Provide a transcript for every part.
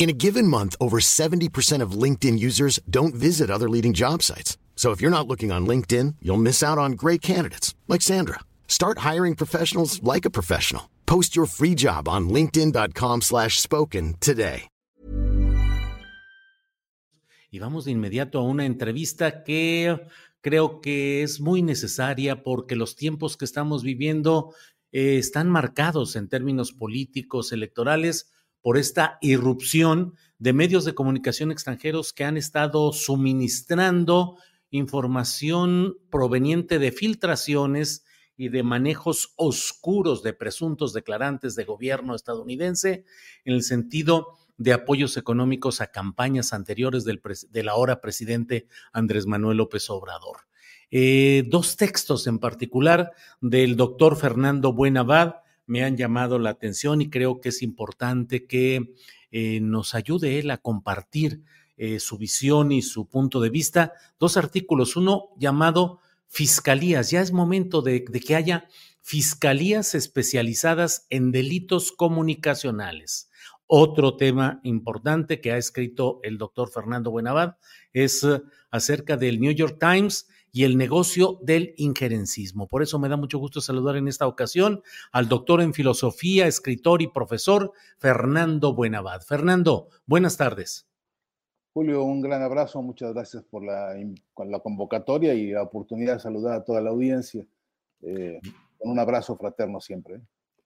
In a given month, over 70% of LinkedIn users don't visit other leading job sites. So if you're not looking on LinkedIn, you'll miss out on great candidates like Sandra. Start hiring professionals like a professional. Post your free job on linkedin.com/spoken today. Y vamos de inmediato a una entrevista que creo que es muy necesaria porque los tiempos que estamos viviendo eh, están marcados en términos políticos, electorales, por esta irrupción de medios de comunicación extranjeros que han estado suministrando información proveniente de filtraciones y de manejos oscuros de presuntos declarantes de gobierno estadounidense en el sentido de apoyos económicos a campañas anteriores del, del ahora presidente Andrés Manuel López Obrador. Eh, dos textos en particular del doctor Fernando Buenavad me han llamado la atención y creo que es importante que eh, nos ayude él a compartir eh, su visión y su punto de vista. Dos artículos, uno llamado Fiscalías. Ya es momento de, de que haya fiscalías especializadas en delitos comunicacionales. Otro tema importante que ha escrito el doctor Fernando Buenavad es eh, acerca del New York Times y el negocio del injerencismo. Por eso me da mucho gusto saludar en esta ocasión al doctor en filosofía, escritor y profesor Fernando Buenavad. Fernando, buenas tardes. Julio, un gran abrazo, muchas gracias por la, la convocatoria y la oportunidad de saludar a toda la audiencia. Eh, con un abrazo fraterno siempre. ¿eh?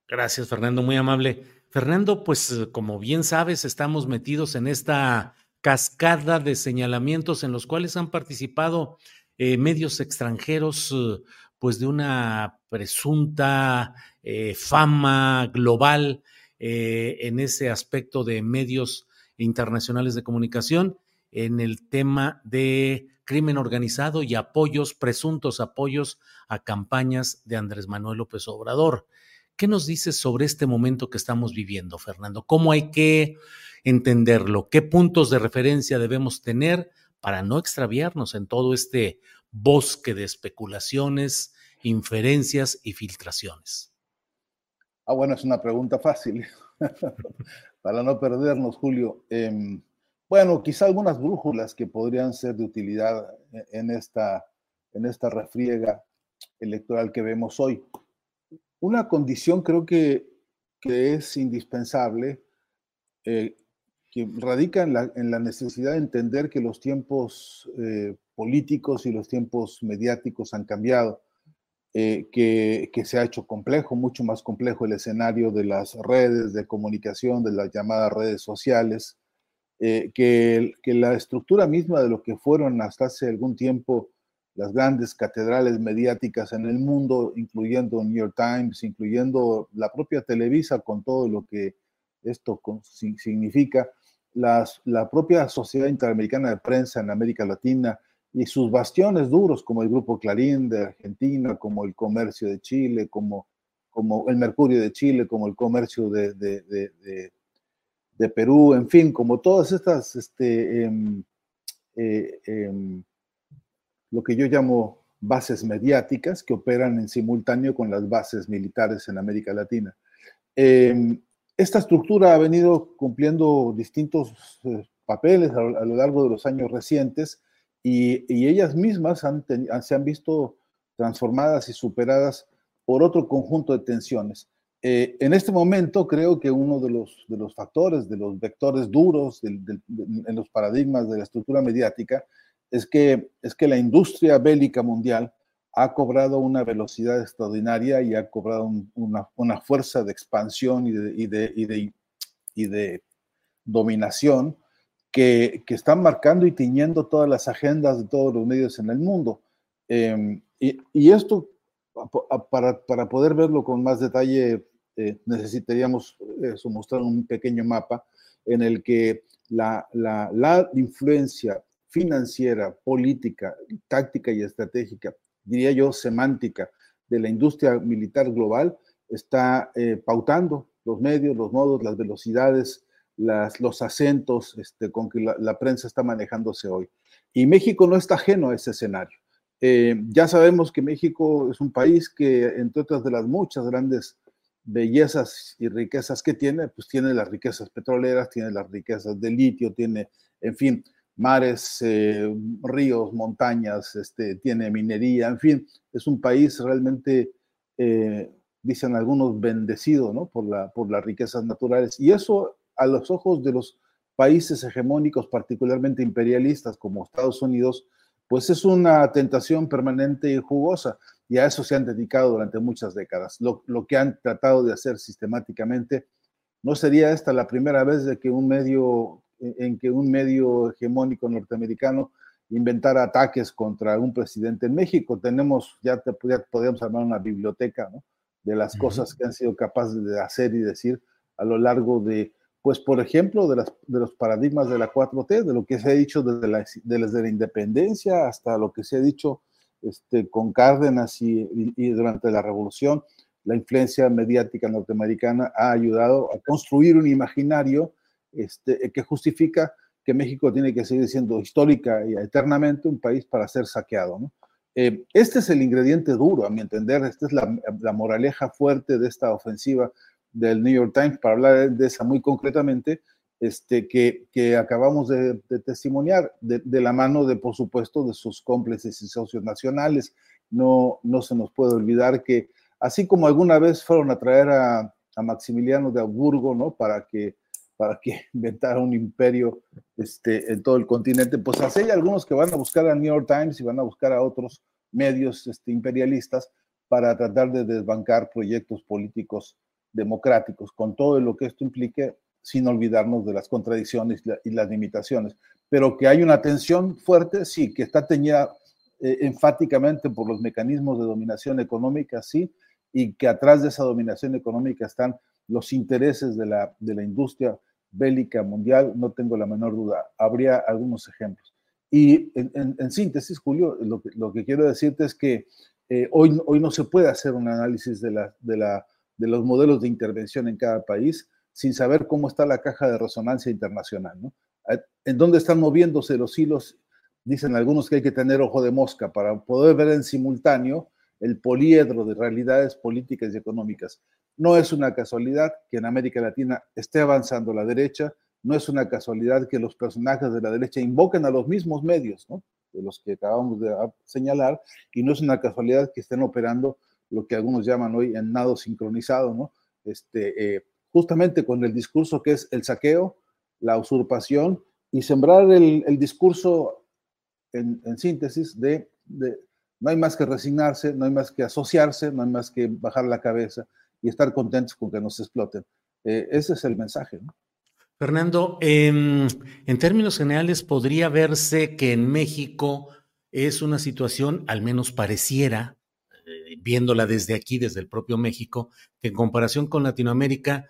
Gracias, Fernando, muy amable. Fernando, pues como bien sabes, estamos metidos en esta cascada de señalamientos en los cuales han participado eh, medios extranjeros, eh, pues de una presunta eh, fama global en ese aspecto de medios internacionales de comunicación, en el tema de crimen organizado y apoyos, presuntos apoyos a campañas de Andrés Manuel López Obrador. ¿Qué nos dices sobre este momento que estamos viviendo, Fernando? ¿Cómo hay que entenderlo? ¿Qué puntos de referencia debemos tener para no extraviarnos en todo este bosque de especulaciones, inferencias y filtraciones? Ah, bueno, es una pregunta fácil. para no perdernos, Julio. Eh, bueno, quizá algunas brújulas que podrían ser de utilidad en esta, en esta refriega electoral que vemos hoy. Una condición creo que, que es indispensable eh, que radica en la, en la, necesidad de entender que los tiempos eh, políticos y los tiempos mediáticos han cambiado, eh, que, que, se ha hecho complejo, mucho más complejo el escenario de las redes de comunicación, de las llamadas redes sociales, eh, que, que, la estructura misma de lo que fueron hasta hace algún tiempo las grandes catedrales mediáticas en el mundo, incluyendo New York Times, incluyendo la propia Televisa con todo lo que esto significa, las, la propia Sociedad Interamericana de Prensa en América Latina y sus bastiones duros como el Grupo Clarín de Argentina, como el Comercio de Chile, como, como el Mercurio de Chile, como el Comercio de, de, de, Perú, en fin, como todas estas, este, eh, eh, lo que yo llamo bases mediáticas que operan en simultáneo con las bases militares en América Latina. Eh, esta estructura ha venido cumpliendo distintos eh, papeles a, lo largo de los años recientes y, ellas mismas se han visto transformadas y superadas por otro conjunto de tensiones. Eh, en este momento creo que uno de los, factores, de los vectores duros en los paradigmas de la estructura mediática, es que, es que la industria bélica mundial ha cobrado una velocidad extraordinaria y ha cobrado una, fuerza de expansión y de, y de, dominación que, están marcando y tiñendo todas las agendas de todos los medios en el mundo. Em, y, esto, para, poder verlo con más detalle, eh, necesitaríamos eso, mostrar un pequeño mapa en el que la, la influencia financiera, política, táctica y estratégica diría yo, semántica de la industria militar global está eh, pautando los medios, los modos, las velocidades, las, los acentos este, con que la, prensa está manejándose hoy. Y México no está ajeno a ese escenario. Eh, ya sabemos que México es un país que, entre otras de las muchas grandes bellezas y riquezas que tiene, pues tiene las riquezas petroleras, tiene las riquezas de litio, tiene, en fin, mares, eh, ríos, montañas, este, tiene minería, en fin, es un país realmente, eh, dicen algunos, bendecido ¿no? por, la, por las riquezas naturales. Y eso a los ojos de los países hegemónicos, particularmente imperialistas como Estados Unidos, pues es una tentación permanente y jugosa. Y a eso se han dedicado durante muchas décadas. Lo, lo que han tratado de hacer sistemáticamente, no sería esta la primera vez de que un medio en que un medio hegemónico norteamericano inventara ataques contra un presidente en México. Tenemos, ya, te, podríamos armar una biblioteca de las cosas que han sido capaces de hacer y decir a lo largo de, pues por ejemplo, de, las, de los paradigmas de la 4T, de lo que se ha dicho desde la, desde la independencia hasta lo que se ha dicho este, con Cárdenas y, y durante la revolución. La influencia mediática norteamericana ha ayudado a construir un imaginario este, que justifica que México tiene que seguir siendo histórica y eternamente un país para ser saqueado. Eh, este es el ingrediente duro, a mi entender, esta es la, moraleja fuerte de esta ofensiva del New York Times, para hablar de esa muy concretamente, este, que, que acabamos de, testimoniar, de, la mano de, por supuesto, de sus cómplices y socios nacionales. No, no se nos puede olvidar que, así como alguna vez fueron a traer a, a Maximiliano de Augsburgo, ¿no? Para que para que inventara un imperio este, en todo el continente, pues así hay algunos que van a buscar a New York Times y van a buscar a otros medios este, imperialistas para tratar de desbancar proyectos políticos democráticos, con todo lo que esto implique, sin olvidarnos de las contradicciones y las limitaciones. Pero que hay una tensión fuerte, sí, que está teñida eh, enfáticamente por los mecanismos de dominación económica, sí, y que atrás de esa dominación económica están los intereses de la, de la industria bélica mundial, no tengo la menor duda. Habría algunos ejemplos. Y en, síntesis, Julio, lo que, quiero decirte es que eh, hoy, hoy no se puede hacer un análisis de, la, de, la, de los modelos de intervención en cada país sin saber cómo está la caja de resonancia internacional. ¿no? En dónde están moviéndose los hilos, dicen algunos que hay que tener ojo de mosca para poder ver en simultáneo el poliedro de realidades políticas y económicas. No es una casualidad que en América Latina esté avanzando la derecha, no es una casualidad que los personajes de la derecha invoquen a los mismos medios, de los que acabamos de señalar, y no es una casualidad que estén operando lo que algunos llaman hoy en nado sincronizado, ¿no? Este, eh, justamente con el discurso que es el saqueo, la usurpación y sembrar el, discurso en, síntesis de no hay más que resignarse, no hay más que asociarse, no hay más que bajar la cabeza y estar contentos con que nos exploten. Eh, ese es el mensaje. Fernando, en términos generales, podría verse que en México es una situación, al menos pareciera, eh, viéndola desde aquí, desde el propio México, que en comparación con Latinoamérica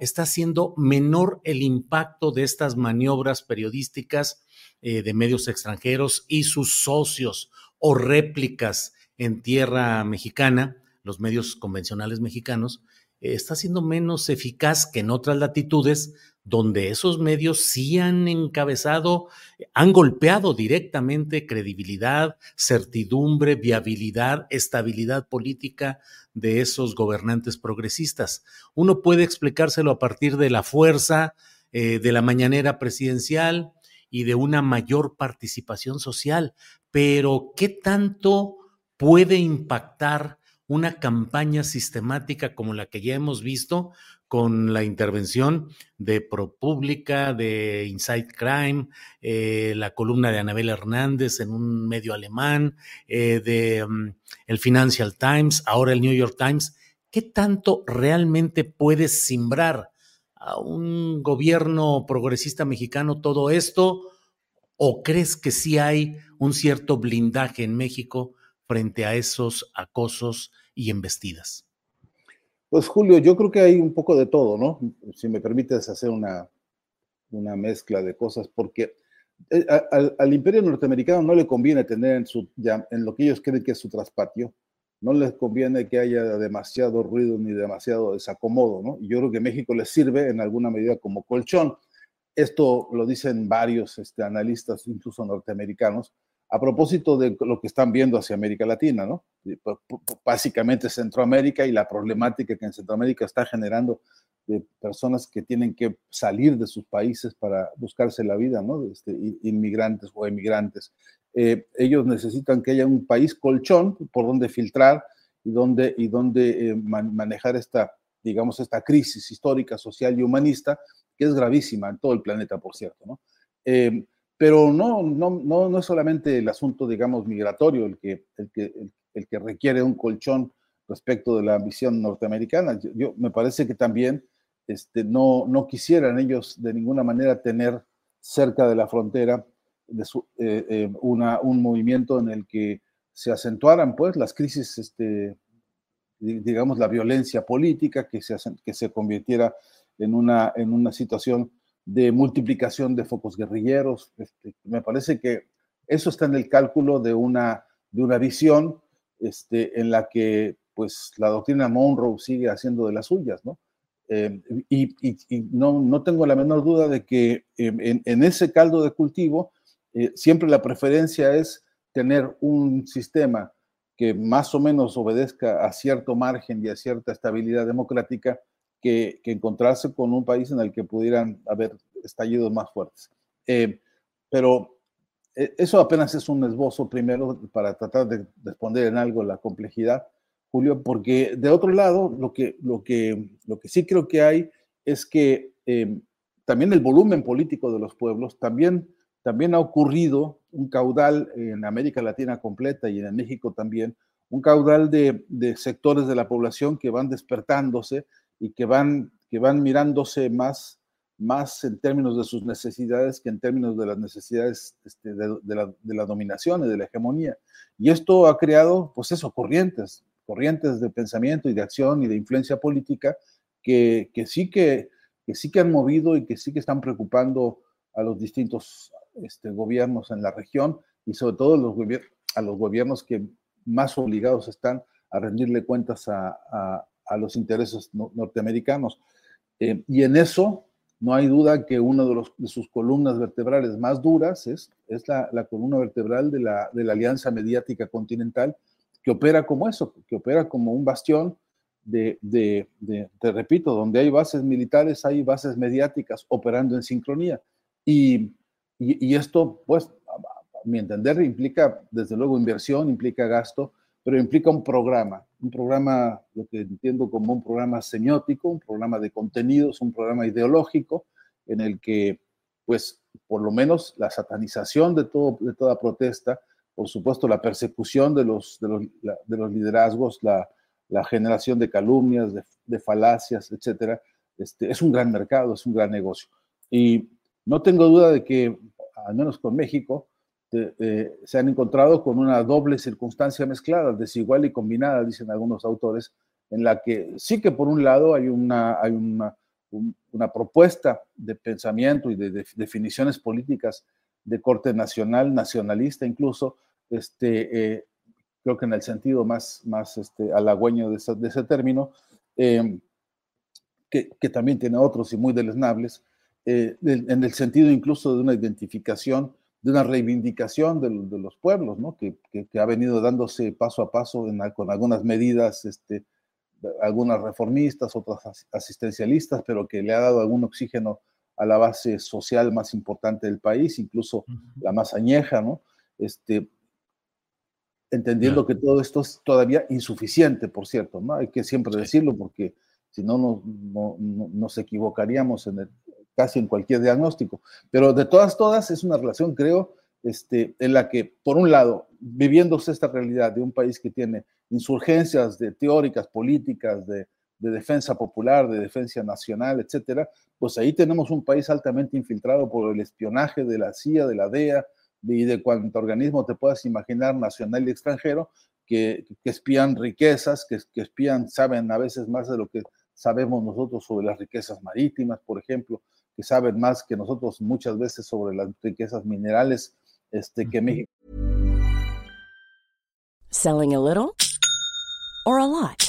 está siendo menor el impacto de estas maniobras periodísticas eh, de medios extranjeros y sus socios o réplicas en tierra mexicana, los medios convencionales mexicanos, eh, está siendo menos eficaz que en otras latitudes donde esos medios sí han encabezado, han golpeado directamente credibilidad, certidumbre, viabilidad, estabilidad política de esos gobernantes progresistas. Uno puede explicárselo a partir de la fuerza eh, de la mañanera presidencial y de una mayor participación social, pero ¿qué tanto puede impactar una campaña sistemática como la que ya hemos visto con la intervención de ProPublica, de Inside Crime, eh, la columna de Anabel Hernández en un medio alemán, eh, de mm, el Financial Times, ahora el New York Times. ¿Qué tanto realmente puede simbrar a un gobierno progresista mexicano todo esto? ¿O crees que sí hay un cierto blindaje en México frente a esos acosos y embestidas? Pues Julio, yo creo que hay un poco de todo, ¿no? Si me permites hacer una, una mezcla de cosas, porque eh, al, imperio norteamericano no le conviene tener en, su, en lo que ellos creen que es su traspatio, no les conviene que haya demasiado ruido ni demasiado desacomodo, ¿no? Y yo creo que México les sirve en alguna medida como colchón. Esto lo dicen varios este, analistas, incluso norteamericanos, a propósito de lo que están viendo hacia América Latina, ¿no? Básicamente Centroamérica y la problemática que en Centroamérica está generando de personas que tienen que salir de sus países para buscarse la vida, ¿no? Este, inmigrantes o emigrantes. Eh, ellos necesitan que haya un país colchón por donde filtrar y donde, y donde eh, manejar esta, digamos, esta crisis histórica, social y humanista, que es gravísima en todo el planeta, por cierto, ¿no? Eh, pero no, no, no, no es solamente el asunto, digamos, migratorio el que, el que, el, que requiere un colchón respecto de la visión norteamericana. Yo, me parece que también este, no, no quisieran ellos de ninguna manera tener cerca de la frontera de eh, eh, una, un movimiento en el que se acentuaran pues las crisis, este, digamos, la violencia política, que se, que se convirtiera en una, en una situación de multiplicación de focos guerrilleros. Este, me parece que eso está en el cálculo de una, de una visión este, en la que pues, la doctrina Monroe sigue haciendo de las suyas, ¿no? Eh, y, no, no, tengo la menor duda de que em, en, ese caldo de cultivo eh, siempre la preferencia es tener un sistema que más o menos obedezca a cierto margen y a cierta estabilidad democrática que, encontrarse con un país en el que pudieran haber estallidos más fuertes. Eh, pero eh, eso apenas es un esbozo primero para tratar de responder en algo la complejidad, Julio, porque de otro lado, lo que, lo que, lo que sí creo que hay es que eh, también el volumen político de los pueblos, también, también ha ocurrido un caudal en América Latina completa y en México también, un caudal de sectores de la población que van despertándose y que van, que van mirándose más, más en términos de sus necesidades que en términos de las necesidades este, de, la, dominación y de la hegemonía. Y esto ha creado, pues eso, corrientes, corrientes de pensamiento y de acción y de influencia política que, que sí, que, que sí que han movido y que sí que están preocupando a los distintos este, gobiernos en la región y sobre todo a los gobiernos que más obligados están a rendirle cuentas a los intereses norteamericanos. Eh, y en eso no hay duda que una de, sus columnas vertebrales más duras es, es la, columna vertebral de la, de la Alianza Mediática Continental, que opera como eso, que opera como un bastión de, de, te repito, donde hay bases militares, hay bases mediáticas operando en sincronía. Y, y, y esto, pues, a mi entender, implica, desde luego, inversión, implica gasto, pero implica un programa, un programa, lo que entiendo como un programa semiótico, un programa de contenidos, un programa ideológico, en el que, pues, por lo menos la satanización de, todo, de toda protesta, por supuesto, la persecución de los, de los, de los liderazgos, la, la, generación de calumnias, de, de falacias, etcétera, este, es un gran mercado, es un gran negocio. Y no tengo duda de que, al menos con México, eh, se han encontrado con una doble circunstancia mezclada, desigual y combinada, dicen algunos autores, en la que sí que por un lado hay una, hay una, una propuesta de pensamiento y de, definiciones políticas de corte nacional, nacionalista incluso, este, eh, creo que en el sentido más, más este, halagüeño de ese, de ese término, eh, que, que, también tiene otros y muy deleznables, en el sentido incluso de una identificación de una reivindicación de, los pueblos, ¿no? que, ha venido dándose paso a paso con algunas medidas, este, algunas reformistas, otras asistencialistas, pero que le ha dado algún oxígeno a la base social más importante del país, incluso la más añeja, ¿no? Este, entendiendo que todo esto es todavía insuficiente, por cierto, ¿no? Hay que siempre decirlo porque si no, nos equivocaríamos en casi en cualquier diagnóstico. Pero de todas, todas, es una relación, creo, este, en la que, por un lado, viviéndose esta realidad de un país que tiene insurgencias de teóricas, políticas, de, de defensa popular, de defensa nacional, etcétera, pues ahí tenemos un país altamente infiltrado por el espionaje de la CIA, de la DEA y de cuánto organismo te puedas imaginar, nacional y extranjero, que, espían riquezas, que, que, espían, saben a veces más de lo que sabemos nosotros sobre las riquezas marítimas, por ejemplo, que saben más que nosotros muchas veces sobre las riquezas minerales este, que México. Selling a little or a lot.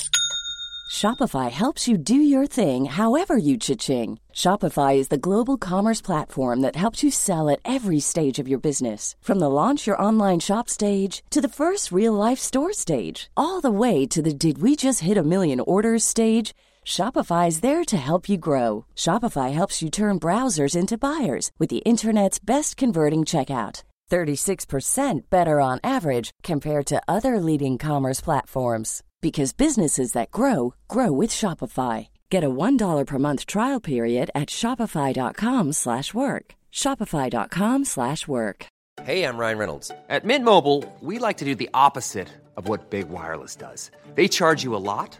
Shopify helps you do your thing however you cha-ching. Shopify is the global commerce platform that helps you sell at every stage of your business. From the launch your online shop stage to the first real life store stage, all the way to the did we just hit a million orders stage. Shopify is there to help you grow. Shopify helps you turn browsers into buyers with the internet's best converting checkout. 36% better on average compared to other leading commerce platforms because businesses that grow grow with Shopify. Get a $1 per month trial period at shopify.com/work. shopify.com/work. Hey, I'm Ryan Reynolds. At Mint Mobile, we like to do the opposite of what Big Wireless does. They charge you a lot,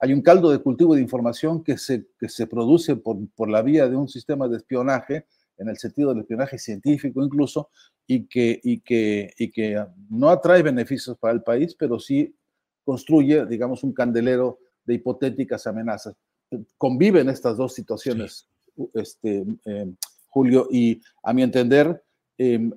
hay un caldo de cultivo de información que se, que se produce por, por la vía de un sistema de espionaje en el sentido del espionaje científico incluso, y que, y que, y que no atrae beneficios para el país, pero sí construye, digamos, un candelero de hipotéticas amenazas. Conviven estas dos situaciones, este, eh, Julio, y a mi entender, eh,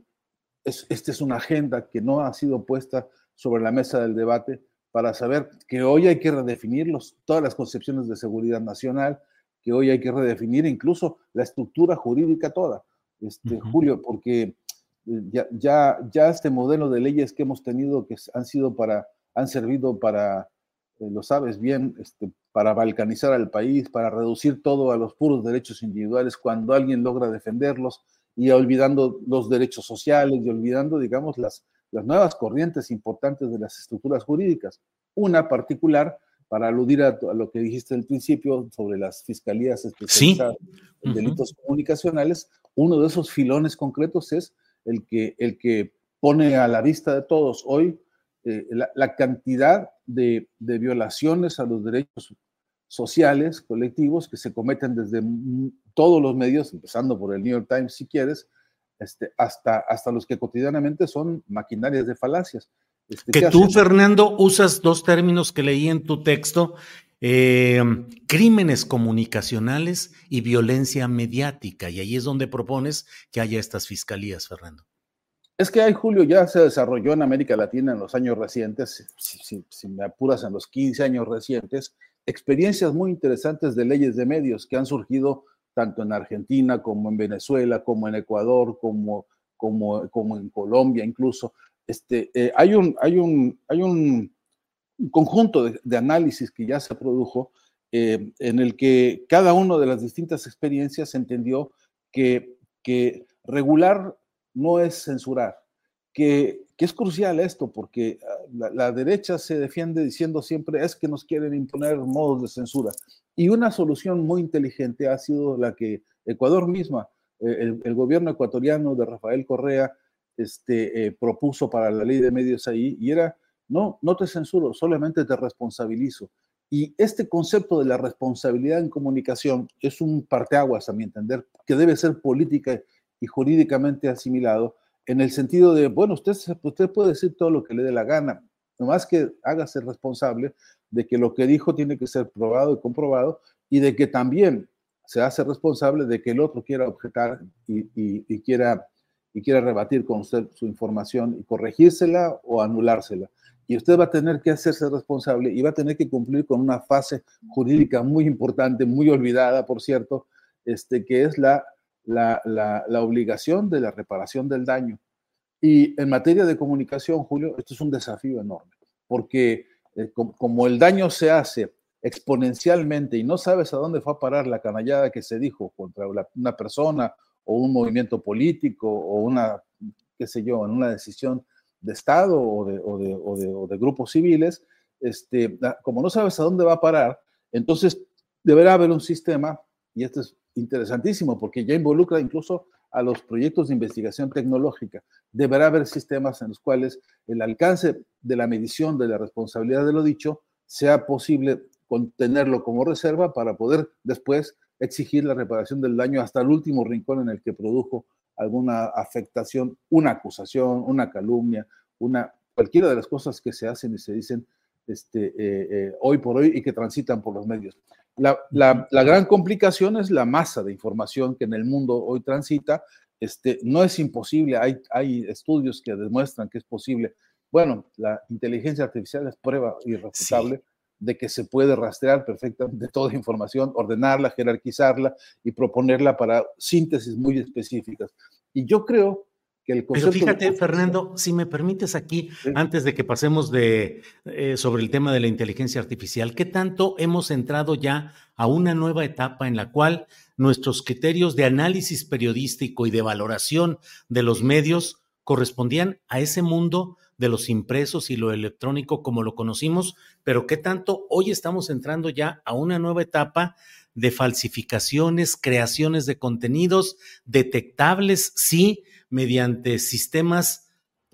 es, esta es una agenda que no ha sido puesta sobre la mesa del debate para saber que hoy hay que redefinir todas las concepciones de seguridad nacional, que hoy hay que redefinir incluso la estructura jurídica toda, este, Julio, porque eh, ya, ya, ya, este modelo de leyes que hemos tenido que han sido para, han servido para, eh, lo sabes bien, este, para balcanizar al país, para reducir todo a los puros derechos individuales cuando alguien logra defenderlos y olvidando los derechos sociales y olvidando, digamos, las, las nuevas corrientes importantes de las estructuras jurídicas. Una particular para aludir a, lo que dijiste al principio sobre las fiscalías especializadas en delitos comunicacionales, uno de esos filones concretos es el que, el que pone a la vista de todos hoy eh, la, cantidad de, violaciones a los derechos sociales colectivos que se cometen desde todos los medios, empezando por el New York Times si quieres, este, hasta, hasta los que cotidianamente son maquinarias de falacias. Este, que tú, Fernando, usas dos términos que leí en tu texto, eh, crímenes comunicacionales y violencia mediática, y ahí es donde propones que haya estas fiscalías, Fernando. Es que hay, Julio, ya se desarrolló en América Latina en los años recientes, si, si, me apuras en los 15 años recientes, experiencias muy interesantes de leyes de medios que han surgido tanto en Argentina como en Venezuela, como en Ecuador, como, como, como en Colombia incluso, este, eh, hay, un, hay, un, hay un conjunto de, análisis que ya se produjo eh, en el que cada una de las distintas experiencias entendió que, que regular no es censurar, que, es crucial esto, porque ah, la, derecha se defiende diciendo siempre es que nos quieren imponer modos de censura. Y una solución muy inteligente ha sido la que Ecuador misma, eh, el, el, gobierno ecuatoriano de Rafael Correa, este, eh, propuso para la ley de medios ahí, y era, no, no te censuro, solamente te responsabilizo. Y este concepto de la responsabilidad en comunicación es un parteaguas, a mi entender, que debe ser política y jurídicamente asimilado, en el sentido de, bueno, usted, usted puede decir todo lo que le dé la gana, nomás que hágase responsable de que lo que dijo tiene que ser probado y comprobado, y de que también se hace responsable de que el otro quiera objetar y, y quiera y quiere rebatir con usted su información y corregírsela o anulársela. Y usted va a tener que hacerse responsable y va a tener que cumplir con una fase jurídica muy importante, muy olvidada, por cierto, este, que es la, la, la, obligación de la reparación del daño. Y en materia de comunicación, Julio, esto es un desafío enorme, porque eh, como, el daño se hace exponencialmente y no sabes a dónde fue a parar la canallada que se dijo contra una persona o un movimiento político o una, qué sé yo, en una decisión de Estado o de, o de, o de, grupos civiles, este, como no sabes a dónde va a parar, entonces deberá haber un sistema, y esto es interesantísimo porque ya involucra incluso a los proyectos de investigación tecnológica. Deberá haber sistemas en los cuales el alcance de la medición de la responsabilidad de lo dicho sea posible contenerlo como reserva para poder después exigir la reparación del daño hasta el último rincón en el que produjo alguna afectación, una acusación, una calumnia, una, cualquiera de las cosas que se hacen y se dicen este, eh, eh, hoy por hoy y que transitan por los medios. La, gran complicación es la masa de información que en el mundo hoy transita. Este, no es imposible, hay, hay estudios que demuestran que es posible. Bueno, la inteligencia artificial es prueba irrefutable de que se puede rastrear perfectamente toda información, ordenarla, jerarquizarla y proponerla para síntesis muy específicas. Y yo creo pero fíjate, Fernando, si me permites aquí, antes de que pasemos de, eh, sobre el tema de la inteligencia artificial, ¿qué tanto hemos entrado ya a una nueva etapa en la cual nuestros criterios de análisis periodístico y de valoración de los medios correspondían a ese mundo de los impresos y lo electrónico como lo conocimos, pero qué tanto hoy estamos entrando ya a una nueva etapa de falsificaciones, creaciones de contenidos detectables, sí, mediante sistemas,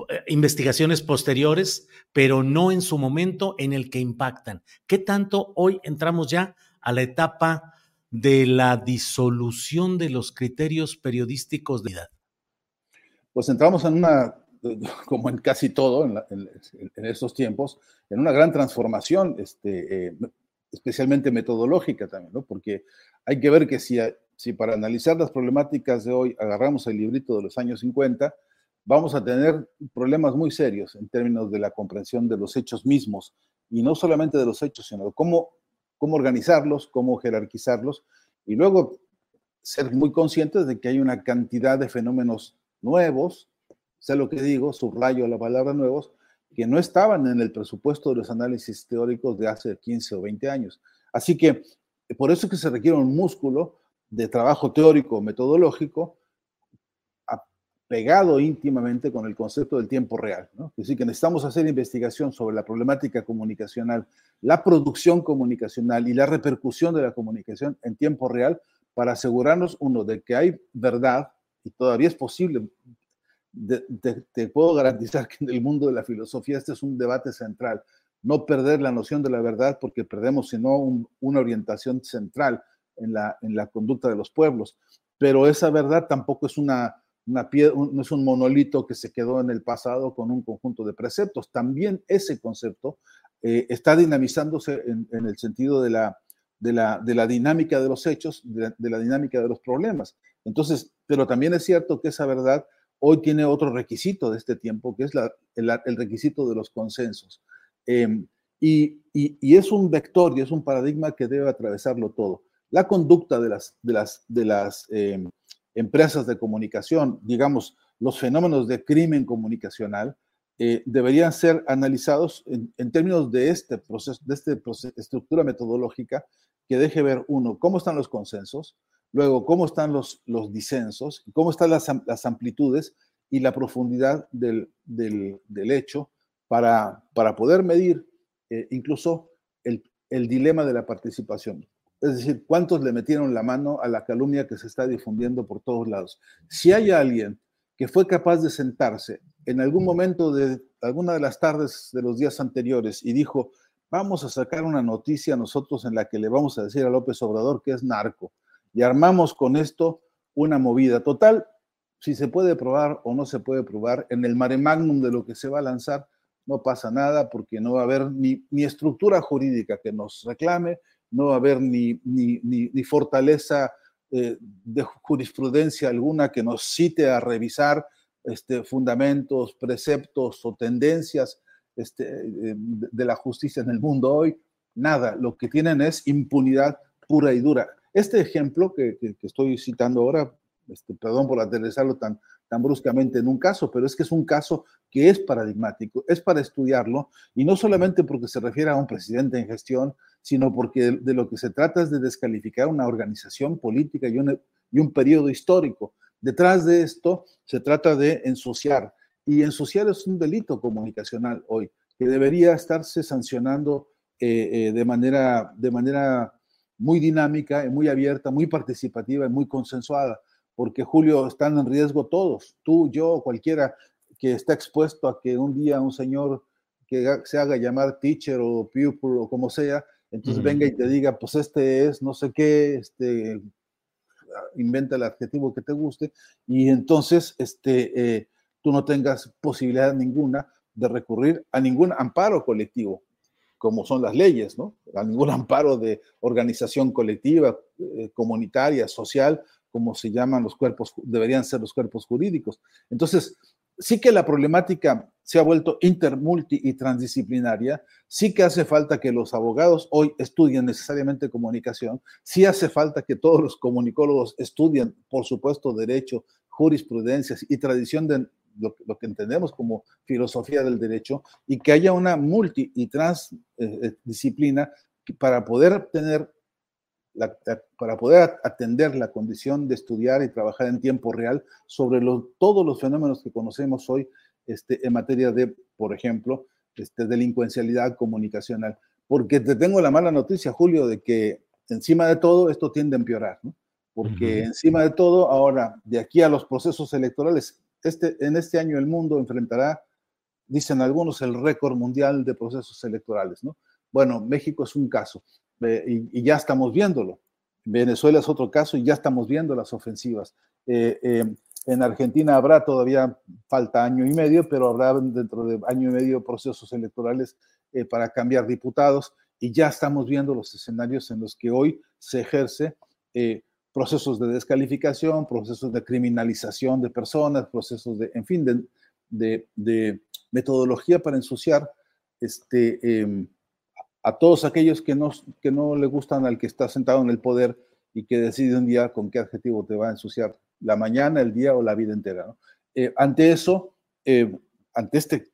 eh, investigaciones posteriores, pero no en su momento en el que impactan. ¿Qué tanto hoy entramos ya a la etapa de la disolución de los criterios periodísticos de edad? Pues entramos en una, como en casi todo en, estos tiempos, en una gran transformación, este, eh, especialmente metodológica también, ¿no? Porque hay que ver que si si para analizar las problemáticas de hoy agarramos el librito de los años 50, vamos a tener problemas muy serios en términos de la comprensión de los hechos mismos, y no solamente de los hechos, sino de cómo, cómo organizarlos, cómo jerarquizarlos, y luego ser muy conscientes de que hay una cantidad de fenómenos nuevos, sé lo que digo, subrayo la palabra nuevos, que no estaban en el presupuesto de los análisis teóricos de hace 15 o 20 años. Así que por eso es que se requiere un músculo de trabajo teórico metodológico pegado íntimamente con el concepto del tiempo real. ¿no? Es decir, que necesitamos hacer investigación sobre la problemática comunicacional, la producción comunicacional y la repercusión de la comunicación en tiempo real para asegurarnos, uno, de que hay verdad, y todavía es posible, te puedo garantizar que en el mundo de la filosofía este es un debate central, no perder la noción de la verdad porque perdemos sino una orientación central en la, en la conducta de los pueblos. Pero esa verdad tampoco es una, una piedra, no es un monolito que se quedó en el pasado con un conjunto de preceptos. También ese concepto eh, está dinamizándose en, en, el sentido de la, de la, de la dinámica de los hechos, de, la dinámica de los problemas. Entonces, pero también es cierto que esa verdad hoy tiene otro requisito de este tiempo, que es la, el, el, requisito de los consensos. Eh, y, y, y, es un vector y es un paradigma que debe atravesarlo todo la conducta de las, de las, de las em, empresas de comunicación, digamos, los fenómenos de crimen comunicacional, eh, deberían ser analizados en, términos de este proceso, de esta estructura metodológica que deje ver, uno, cómo están los consensos, luego, cómo están los, los disensos, cómo están las, las amplitudes y la profundidad del, del, del hecho para, para poder medir eh, incluso el, el dilema de la participación. Es decir, ¿cuántos le metieron la mano a la calumnia que se está difundiendo por todos lados? Si hay alguien que fue capaz de sentarse en algún momento de alguna de las tardes de los días anteriores y dijo, vamos a sacar una noticia nosotros en la que le vamos a decir a López Obrador que es narco y armamos con esto una movida total, si se puede probar o no se puede probar, en el mare magnum de lo que se va a lanzar, no pasa nada porque no va a haber ni, ni estructura jurídica que nos reclame, no va a haber ni, ni, fortaleza eh, de jurisprudencia alguna que nos cite a revisar este, fundamentos, preceptos o tendencias este, eh, de la justicia en el mundo hoy. Nada, lo que tienen es impunidad pura y dura. Este ejemplo que, estoy citando ahora, este, perdón por aterrizarlo tan, tan bruscamente en un caso, pero es que es un caso que es paradigmático, es para estudiarlo, y no solamente porque se refiere a un presidente en gestión, sino porque de, lo que se trata es de descalificar una organización política y un, y un periodo histórico. Detrás de esto se trata de ensuciar, y ensuciar es un delito comunicacional hoy, que debería estarse sancionando eh, eh, de, manera, de manera muy dinámica, muy abierta, muy participativa y muy consensuada, porque Julio, están en riesgo todos, tú, yo, cualquiera que está expuesto a que un día un señor que se haga llamar teacher o pupil o como sea, entonces venga y te diga, pues este es no sé qué, este, inventa el adjetivo que te guste, y entonces este, eh, tú no tengas posibilidad ninguna de recurrir a ningún amparo colectivo, como son las leyes, ¿no? A ningún amparo de organización colectiva, eh, comunitaria, social, como se llaman los cuerpos, deberían ser los cuerpos jurídicos. Entonces, sí que la problemática se ha vuelto inter, multi y transdisciplinaria, sí que hace falta que los abogados hoy estudien necesariamente comunicación, sí hace falta que todos los comunicólogos estudien, por supuesto, derecho, jurisprudencias y tradición de lo, que entendemos como filosofía del derecho y que haya una multi y transdisciplina eh, eh, para poder tener para poder atender la condición de estudiar y trabajar en tiempo real sobre todos los fenómenos que conocemos hoy este, en materia de, por ejemplo, este, delincuencialidad comunicacional. Porque te tengo la mala noticia, Julio, de que encima de todo esto tiende a empeorar, ¿no? Porque encima de todo, ahora, de aquí a los procesos electorales, este, en este año el mundo enfrentará, dicen algunos, el récord mundial de procesos electorales, ¿no? Bueno, México es un caso y, ya estamos viéndolo. Venezuela es otro caso y ya estamos viendo las ofensivas. Eh, eh, en Argentina habrá todavía falta año y medio, pero habrá dentro de año y medio procesos electorales eh, para cambiar diputados y ya estamos viendo los escenarios en los que hoy se ejerce procesos de descalificación, procesos de criminalización de personas, procesos de, en fin, de, de, metodología para ensuciar este, em, a todos aquellos que no, que no le gustan al que está sentado en el poder y que decide un día con qué adjetivo te va a ensuciar la mañana, el día o la vida entera. Eh, ante eso, eh, ante este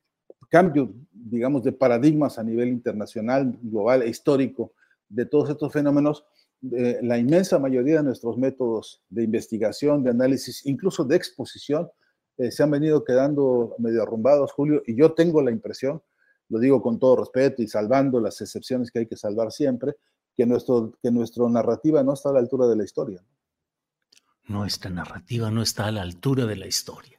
cambio, digamos, de paradigmas a nivel internacional, global e histórico de todos estos fenómenos, eh, la inmensa mayoría de nuestros métodos de investigación, de análisis, incluso de exposición, se han venido quedando medio arrumbados, Julio, y yo tengo la impresión lo digo con todo respeto y salvando las excepciones que hay que salvar siempre, que, nuestro, que nuestra narrativa no está a la altura de la historia. Nuestra narrativa no está a la altura de la historia.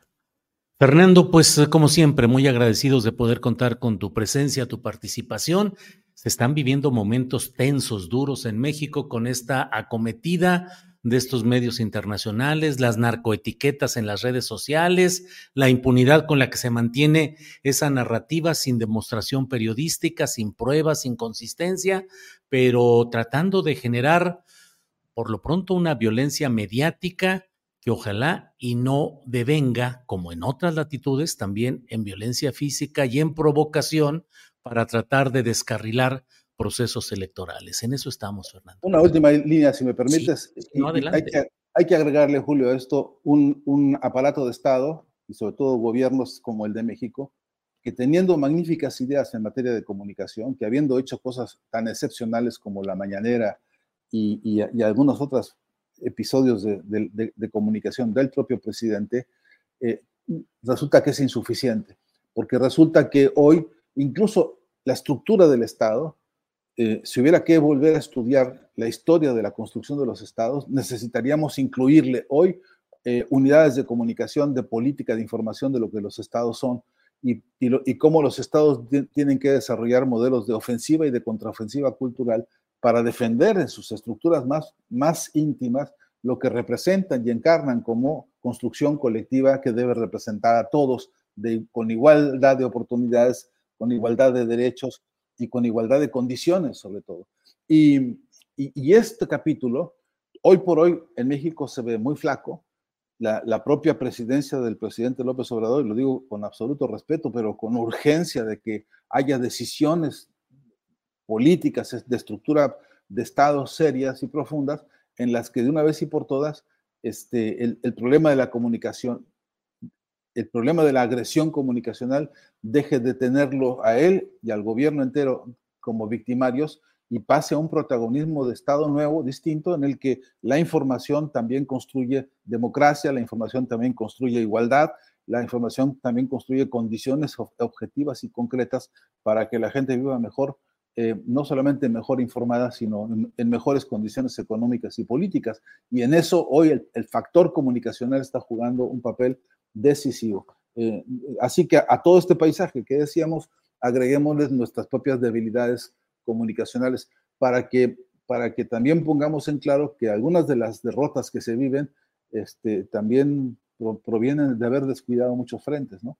Fernando, pues como siempre, muy agradecidos de poder contar con tu presencia, tu participación. Se están viviendo momentos tensos, duros en México con esta acometida de estos medios internacionales, las narcoetiquetas en las redes sociales, la impunidad con la que se mantiene esa narrativa sin demostración periodística, sin pruebas, sin consistencia, pero tratando de generar por lo pronto una violencia mediática que ojalá y no devenga, como en otras latitudes, también en violencia física y en provocación para tratar de descarrilar procesos electorales. En eso estamos, Fernando. Una última línea, si me permites. no, adelante. Hay que, agregarle, Julio, a esto un, un aparato de Estado y sobre todo gobiernos como el de México, que teniendo magníficas ideas en materia de comunicación, que habiendo hecho cosas tan excepcionales como la mañanera y, y, algunos otros episodios de, de, comunicación del propio presidente, eh, resulta que es insuficiente, porque resulta que hoy incluso la estructura del Estado eh, si hubiera que volver a estudiar la historia de la construcción de los estados, necesitaríamos incluirle hoy eh, unidades de comunicación, de política, de información de lo que los estados son y, cómo los estados tienen que desarrollar modelos de ofensiva y de contraofensiva cultural para defender en sus estructuras más, íntimas lo que representan y encarnan como construcción colectiva que debe representar a todos con igualdad de oportunidades, con igualdad de derechos y con igualdad de condiciones sobre todo. Y, y, este capítulo, hoy por hoy en México se ve muy flaco. La, la, propia presidencia del presidente López Obrador, y lo digo con absoluto respeto, pero con urgencia de que haya decisiones políticas de estructura de Estado serias y profundas, en las que de una vez y por todas este, el, el problema de la comunicación, el problema de la agresión comunicacional deje de tenerlo a él y al gobierno entero como victimarios y pase a un protagonismo de Estado nuevo, distinto, en el que la información también construye democracia, la información también construye igualdad, la información también construye condiciones objetivas y concretas para que la gente viva mejor, eh, no solamente mejor informada, sino en, mejores condiciones económicas y políticas. Y en eso hoy el, factor comunicacional está jugando un papel decisivo. Eh, así que a, todo este paisaje que decíamos, agreguémosles nuestras propias debilidades comunicacionales para que, para que también pongamos en claro que algunas de las derrotas que se viven este, también provienen de haber descuidado muchos frentes, ¿no?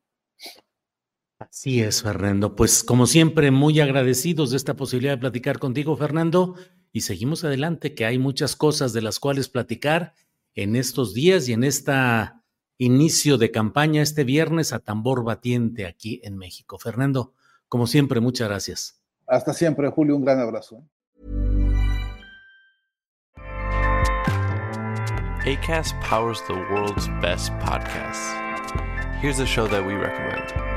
Así es, Fernando. Pues como siempre, muy agradecidos de esta posibilidad de platicar contigo, Fernando, y seguimos adelante, que hay muchas cosas de las cuales platicar en estos días y en este inicio de campaña este viernes a tambor batiente aquí en México. Fernando, como siempre, muchas gracias. Hasta siempre, Julio, un gran abrazo. ACAST powers the world's best podcasts. Here's a show that we recommend.